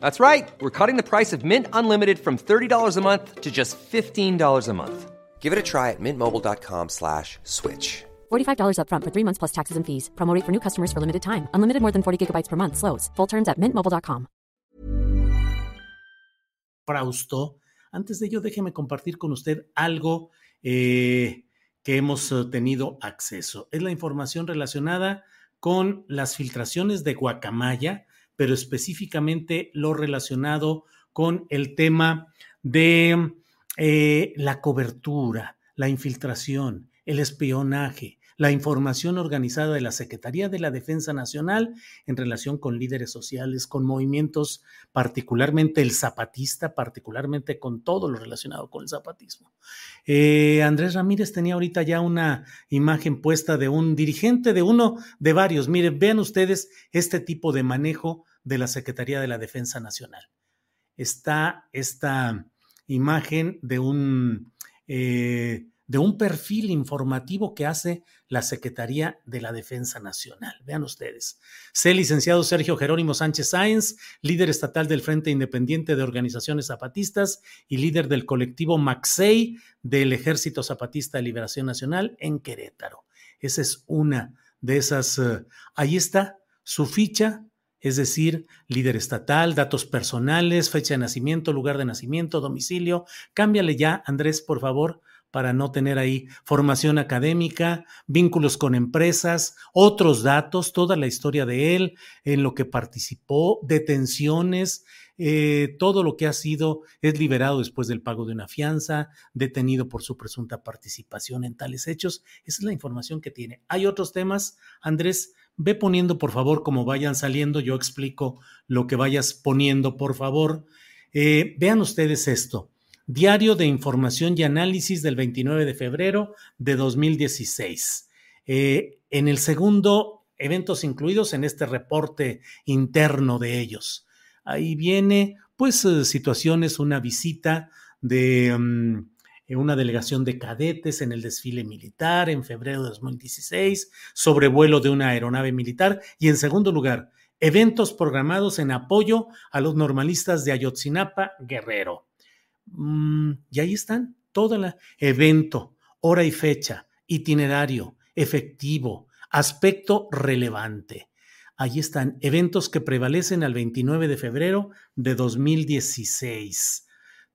That's right. We're cutting the price of Mint Unlimited from $30 a month to just $15 a month. Give it a try at mintmobile.com slash switch. $45 upfront for three months plus taxes and fees. Promote for new customers for limited time. Unlimited more than 40 gigabytes per month. Slows. Full terms at mintmobile.com. Frausto. Antes de ello, déjeme compartir con usted algo eh, que hemos eh, tenido acceso. Es la información relacionada con las filtraciones de Guacamaya, pero específicamente lo relacionado con el tema de eh, la cobertura, la infiltración, el espionaje, la información organizada de la Secretaría de la Defensa Nacional en relación con líderes sociales, con movimientos, particularmente el zapatista, particularmente con todo lo relacionado con el zapatismo. Eh, Andrés Ramírez tenía ahorita ya una imagen puesta de un dirigente de uno de varios. Miren, vean ustedes este tipo de manejo de la Secretaría de la Defensa Nacional. Está esta imagen de un... Eh, de un perfil informativo que hace la Secretaría de la Defensa Nacional. Vean ustedes. Sé licenciado Sergio Jerónimo Sánchez Sáenz, líder estatal del Frente Independiente de Organizaciones Zapatistas y líder del colectivo Maxey del Ejército Zapatista de Liberación Nacional en Querétaro. Esa es una de esas. Uh, ahí está su ficha, es decir, líder estatal, datos personales, fecha de nacimiento, lugar de nacimiento, domicilio. Cámbiale ya, Andrés, por favor, para no tener ahí formación académica, vínculos con empresas, otros datos, toda la historia de él, en lo que participó, detenciones, eh, todo lo que ha sido, es liberado después del pago de una fianza, detenido por su presunta participación en tales hechos. Esa es la información que tiene. Hay otros temas, Andrés, ve poniendo por favor como vayan saliendo, yo explico lo que vayas poniendo, por favor. Eh, vean ustedes esto. Diario de Información y Análisis del 29 de febrero de 2016. Eh, en el segundo, eventos incluidos en este reporte interno de ellos. Ahí viene, pues, eh, situaciones, una visita de um, una delegación de cadetes en el desfile militar en febrero de 2016, sobrevuelo de una aeronave militar y en segundo lugar, eventos programados en apoyo a los normalistas de Ayotzinapa, Guerrero. Mm, y ahí están, todo el evento, hora y fecha, itinerario, efectivo, aspecto relevante. Ahí están, eventos que prevalecen al 29 de febrero de 2016.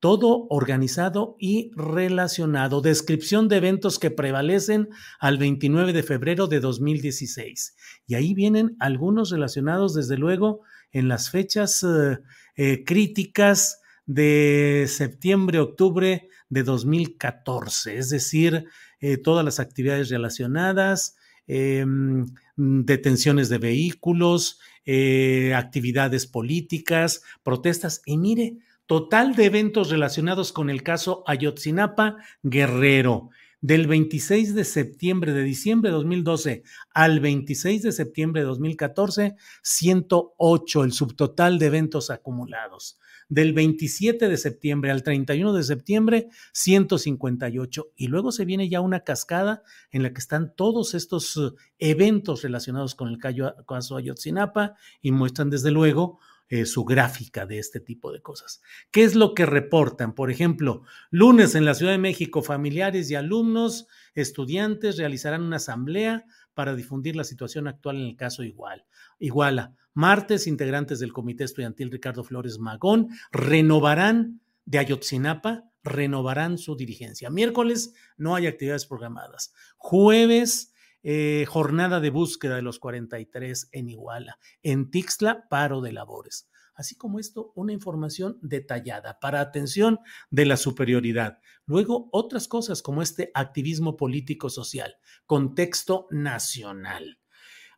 Todo organizado y relacionado. Descripción de eventos que prevalecen al 29 de febrero de 2016. Y ahí vienen algunos relacionados, desde luego, en las fechas eh, eh, críticas de septiembre, octubre de 2014, es decir, eh, todas las actividades relacionadas, em, detenciones de vehículos, eh, actividades políticas, protestas y mire, total de eventos relacionados con el caso Ayotzinapa Guerrero. Del 26 de septiembre de diciembre de 2012 al 26 de septiembre de 2014, 108 el subtotal de eventos acumulados del 27 de septiembre al 31 de septiembre, 158. Y luego se viene ya una cascada en la que están todos estos eh, eventos relacionados con el caso Ayotzinapa y muestran desde luego eh, su gráfica de este tipo de cosas. ¿Qué es lo que reportan? Por ejemplo, lunes en la Ciudad de México, familiares y alumnos, estudiantes realizarán una asamblea para difundir la situación actual en el caso Igual. Iguala. Martes, integrantes del Comité Estudiantil Ricardo Flores Magón renovarán de Ayotzinapa, renovarán su dirigencia. Miércoles no hay actividades programadas. Jueves, eh, jornada de búsqueda de los 43 en Iguala. En Tixla, paro de labores. Así como esto, una información detallada para atención de la superioridad. Luego, otras cosas como este activismo político-social, contexto nacional.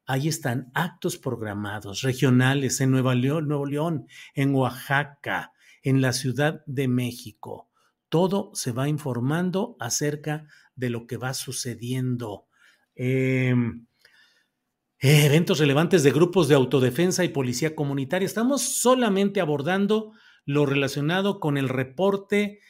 Ahí están actos programados regionales en Nueva Nuevo León, en Oaxaca, en la Ciudad de México. Todo se va informando acerca de lo que va sucediendo. Em, eventos relevantes de grupos de autodefensa y policía comunitaria. Estamos solamente abordando lo relacionado con el reporte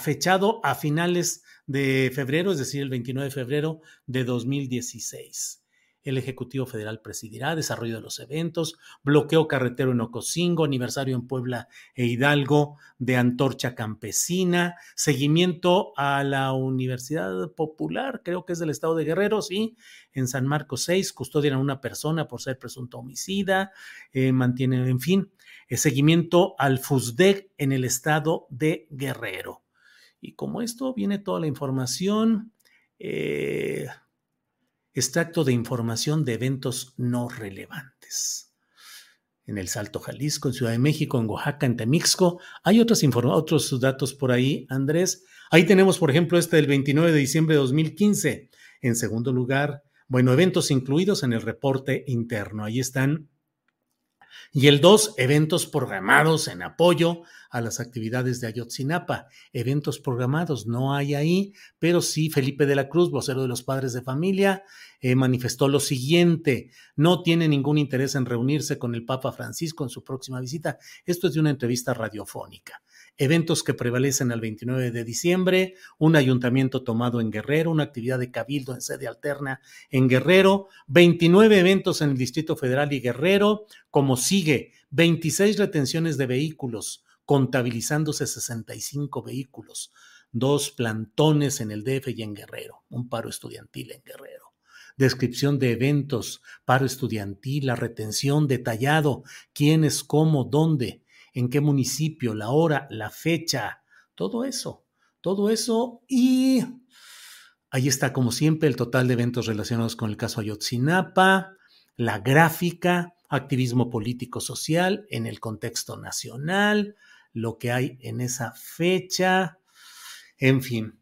fechado a finales de febrero, es decir, el 29 de febrero de 2016 el Ejecutivo Federal presidirá, desarrollo de los eventos, bloqueo carretero en Ocosingo, aniversario en Puebla e Hidalgo de Antorcha Campesina, seguimiento a la Universidad Popular, creo que es del estado de Guerrero, sí, en San Marcos 6, custodian a una persona por ser presunto homicida, eh, mantienen, en fin, eh, seguimiento al FUSDEC en el estado de Guerrero. Y como esto viene toda la información, eh, extracto de información de eventos no relevantes. En el Salto Jalisco, en Ciudad de México, en Oaxaca, en Temixco. Hay otros, otros datos por ahí, Andrés. Ahí tenemos, por ejemplo, este del 29 de diciembre de 2015. En segundo lugar, bueno, eventos incluidos en el reporte interno. Ahí están y el dos, eventos programados en apoyo a las actividades de Ayotzinapa. Eventos programados no hay ahí, pero sí Felipe de la Cruz, vocero de los padres de familia, eh, manifestó lo siguiente, no tiene ningún interés en reunirse con el Papa Francisco en su próxima visita. Esto es de una entrevista radiofónica eventos que prevalecen al 29 de diciembre, un ayuntamiento tomado en Guerrero, una actividad de cabildo en sede alterna en Guerrero, 29 eventos en el Distrito Federal y Guerrero, como sigue, 26 retenciones de vehículos, contabilizándose 65 vehículos, dos plantones en el DF y en Guerrero, un paro estudiantil en Guerrero descripción de eventos, paro estudiantil, la retención detallado, quiénes, cómo, dónde, en qué municipio, la hora, la fecha, todo eso, todo eso y ahí está como siempre el total de eventos relacionados con el caso Ayotzinapa, la gráfica, activismo político social en el contexto nacional, lo que hay en esa fecha, en fin.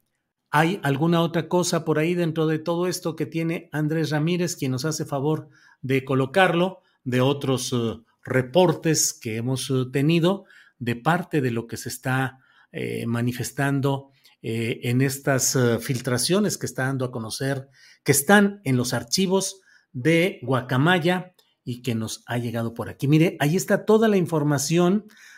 ¿Hay alguna otra cosa por ahí dentro de todo esto que tiene Andrés Ramírez, quien nos hace favor de colocarlo, de otros uh, reportes que hemos eh, tenido de parte de lo que se está eh, manifestando eh, en estas filtraciones que está dando a conocer, que están en los archivos de Guacamaya y que nos ha llegado por aquí. Mire, ahí está toda la información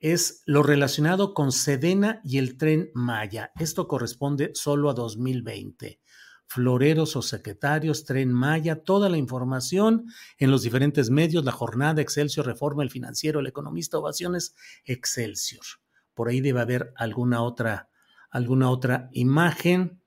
Es lo relacionado con Sedena y el tren Maya. Esto corresponde solo a 2020. Floreros o secretarios, tren Maya, toda la información en los diferentes medios, la jornada, Excelsior, Reforma, el financiero, el economista, ovaciones, Excelsior. Por ahí debe haber alguna otra, alguna otra imagen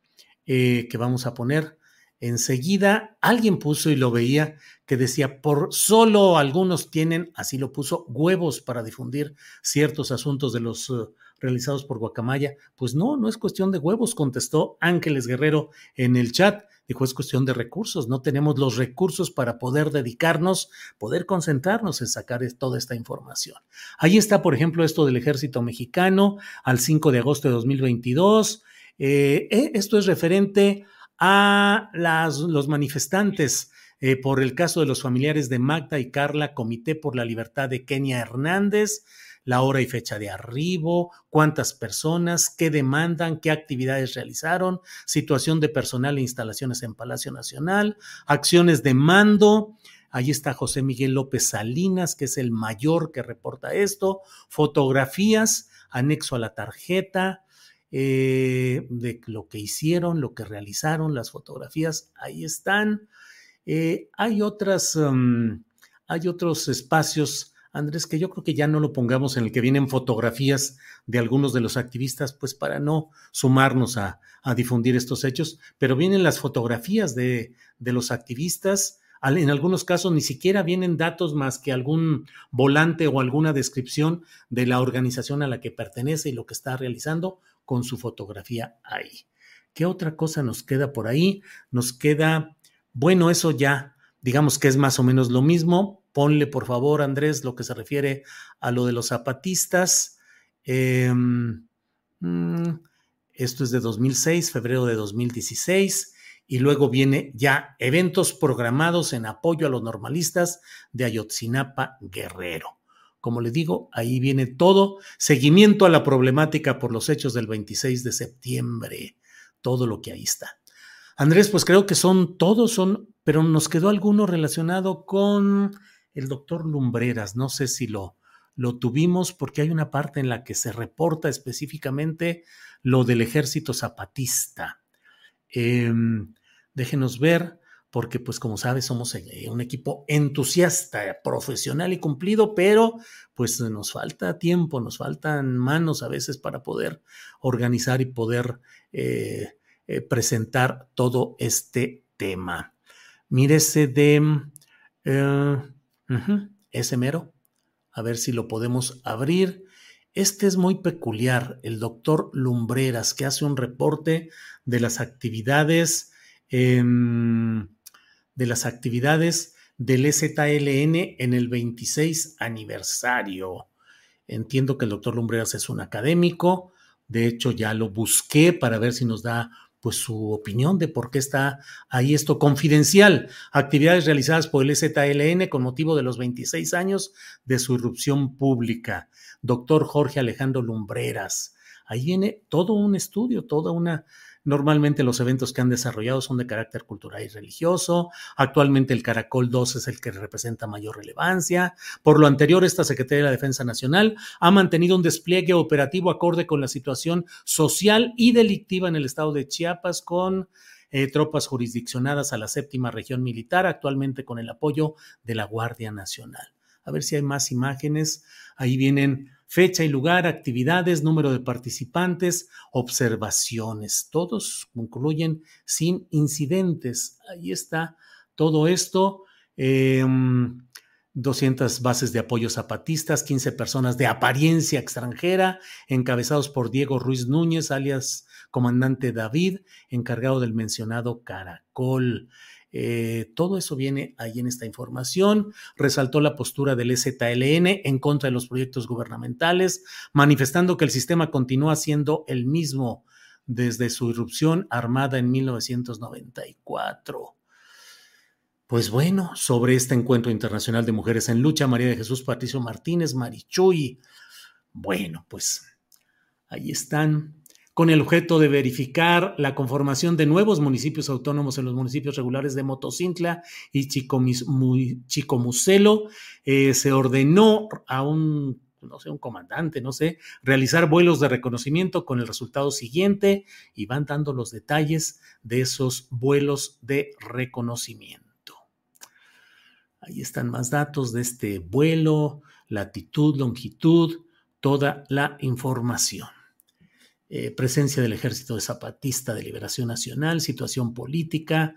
eh, que vamos a poner enseguida alguien puso y lo veía que decía, por solo algunos tienen, así lo puso, huevos para difundir ciertos asuntos de los eh, realizados por Guacamaya. Pues no, no es cuestión de huevos, contestó Ángeles Guerrero en el chat. Dijo, es cuestión de recursos, no tenemos los recursos para poder dedicarnos, poder concentrarnos en sacar toda esta información. Ahí está, por ejemplo, esto del ejército mexicano al 5 de agosto de 2022. Eh, eh, esto es referente a los manifestantes eh, por el caso de los familiares de Magda y Carla, Comité por la Libertad de Kenia Hernández, la hora y fecha de arribo, cuántas personas, qué demandan, qué actividades realizaron, situación de personal e instalaciones en Palacio Nacional, acciones de mando. Ahí está José Miguel López Salinas, que es el mayor que reporta esto, fotografías, anexo a la tarjeta, eh, de lo que hicieron, lo que realizaron, las fotografías, ahí están. Eh, hay otras, mm, hay otros espacios, Andrés, que yo creo que ya no lo pongamos en el que vienen fotografías de algunos de los activistas, pues para no sumarnos a, difundir estos hechos, pero vienen las fotografías de los activistas. En algunos casos ni siquiera vienen datos más que algún volante o alguna descripción de la organización a la que pertenece y lo que está realizando con su fotografía ahí. ¿Qué otra cosa nos queda por ahí? Nos queda bueno, eso ya, digamos que es más o menos lo mismo. Ponle, por favor, Andrés, lo que se refiere a lo de los zapatistas. Em, mm, esto es de 2006, febrero de 2016. Y luego viene ya eventos programados en apoyo a los normalistas de Ayotzinapa Guerrero. Como le digo, ahí viene todo, seguimiento a la problemática por los hechos del 26 de septiembre, todo lo que ahí está. Andrés, pues creo que son todos, son, pero nos quedó alguno relacionado con el doctor Lumbreras. No sé si lo, lo tuvimos porque hay una parte en la que se reporta específicamente lo del ejército zapatista. Em, déjenos ver, porque pues como sabes somos eh, un equipo entusiasta, profesional y cumplido, pero pues nos falta tiempo, nos faltan manos a veces para poder organizar y poder eh, eh, presentar todo este tema. Mírese de eh, ese mero, a ver si lo podemos abrir. Este es muy peculiar, el doctor Lumbreras, que hace un reporte de las actividades, de las actividades del EZLN en el 26 aniversario. Entiendo que el doctor Lumbreras es un académico, de hecho ya lo busqué para ver si nos da pues su opinión de por qué está ahí esto confidencial. Actividades realizadas por el ZLN con motivo de los 26 años de su irrupción pública. Doctor Jorge Alejandro Lumbreras. Ahí viene todo un estudio, toda una Normalmente los eventos que han desarrollado son de carácter cultural y religioso. Actualmente el Caracol 2 es el que representa mayor relevancia. Por lo anterior, esta Secretaría de la Defensa Nacional ha mantenido un despliegue operativo acorde con la situación social y delictiva en el estado de Chiapas con eh, tropas jurisdiccionadas a la séptima región militar, actualmente con el apoyo de la Guardia Nacional. A ver si hay más imágenes. Ahí vienen fecha y lugar, actividades, número de participantes, observaciones. Todos concluyen sin incidentes. Ahí está todo esto. 200 em, bases de apoyo zapatistas, 15 personas de apariencia extranjera, encabezados por Diego Ruiz Núñez, alias comandante David, encargado del mencionado Caracol. Eh, todo eso viene ahí en esta información. Resaltó la postura del EZLN en contra de los proyectos gubernamentales, manifestando que el sistema continúa siendo el mismo desde su irrupción armada en 1994. Pues bueno, sobre este encuentro internacional de mujeres en lucha, María de Jesús Patricio Martínez, Marichuy. Bueno, pues ahí están con el objeto de verificar la conformación de nuevos municipios autónomos en los municipios regulares de Motocintla y Chicomucelo. Eh, se ordenó a un no sé, un comandante, no sé, realizar vuelos de reconocimiento con el resultado siguiente y van dando los detalles de esos vuelos de reconocimiento. Ahí están más datos de este vuelo, latitud, longitud, toda la información. Eh, presencia del Ejército de Zapatista de Liberación Nacional, situación política,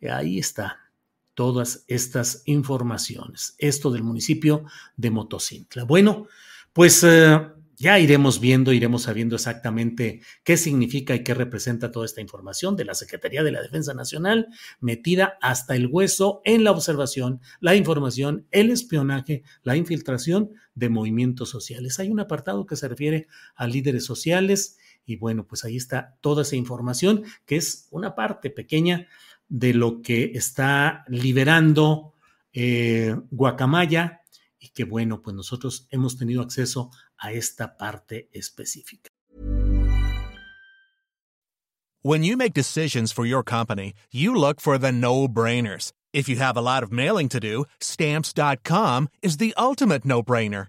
eh, ahí está todas estas informaciones. Esto del municipio de Motocintla. Bueno, pues eh, ya iremos viendo, iremos sabiendo exactamente qué significa y qué representa toda esta información de la Secretaría de la Defensa Nacional, metida hasta el hueso en la observación, la información, el espionaje, la infiltración de movimientos sociales. Hay un apartado que se refiere a líderes sociales y bueno, pues ahí está toda esa información que es una parte pequeña de lo que está liberando eh, Guacamaya y que bueno, pues nosotros hemos tenido acceso a esta parte específica. When you make decisions for your company, you look for the no-brainers. If you have a lot of mailing to do, stamps.com is the ultimate no-brainer.